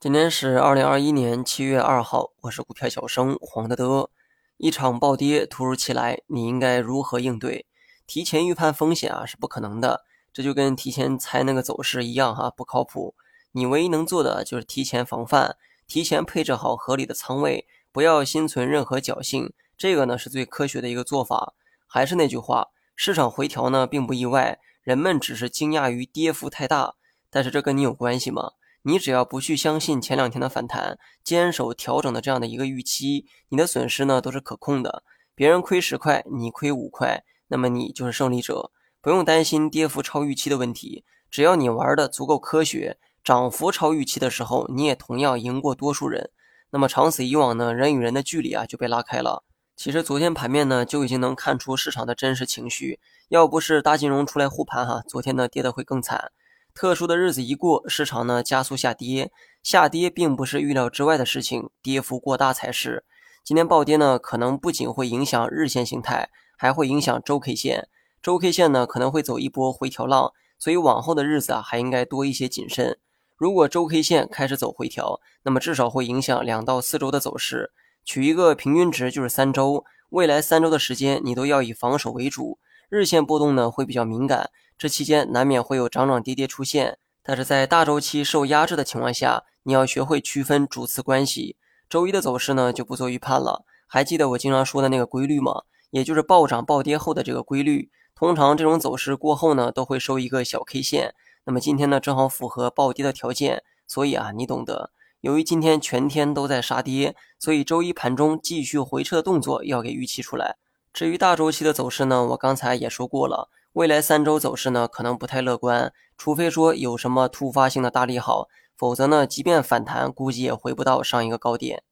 今天是二零二一年七月二号，我是股票小生黄德德。一场暴跌突如其来，你应该如何应对？提前预判风险啊是不可能的，这就跟提前猜那个走势一样哈，不靠谱。你唯一能做的就是提前防范，提前配置好合理的仓位，不要心存任何侥幸。这个呢是最科学的一个做法。还是那句话，市场回调呢并不意外，人们只是惊讶于跌幅太大，但是这跟你有关系吗？你只要不去相信前两天的反弹，坚守调整的这样的一个预期，你的损失呢都是可控的。别人亏十块，你亏五块，那么你就是胜利者，不用担心跌幅超预期的问题。只要你玩的足够科学，涨幅超预期的时候，你也同样赢过多数人。那么长此以往呢，人与人的距离啊就被拉开了。其实昨天盘面呢就已经能看出市场的真实情绪，要不是大金融出来护盘哈，昨天呢跌的会更惨。特殊的日子一过，市场呢加速下跌，下跌并不是预料之外的事情，跌幅过大才是。今天暴跌呢，可能不仅会影响日线形态，还会影响周 K 线。周 K 线呢可能会走一波回调浪，所以往后的日子啊还应该多一些谨慎。如果周 K 线开始走回调，那么至少会影响两到四周的走势。取一个平均值就是三周，未来三周的时间你都要以防守为主。日线波动呢会比较敏感。这期间难免会有涨涨跌跌出现，但是在大周期受压制的情况下，你要学会区分主次关系。周一的走势呢就不做预判了。还记得我经常说的那个规律吗？也就是暴涨暴跌后的这个规律。通常这种走势过后呢，都会收一个小 K 线。那么今天呢正好符合暴跌的条件，所以啊你懂得。由于今天全天都在杀跌，所以周一盘中继续回撤的动作要给预期出来。至于大周期的走势呢，我刚才也说过了。未来三周走势呢，可能不太乐观，除非说有什么突发性的大利好，否则呢，即便反弹，估计也回不到上一个高点。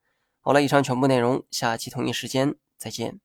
好了，以上全部内容，下期同一时间再见。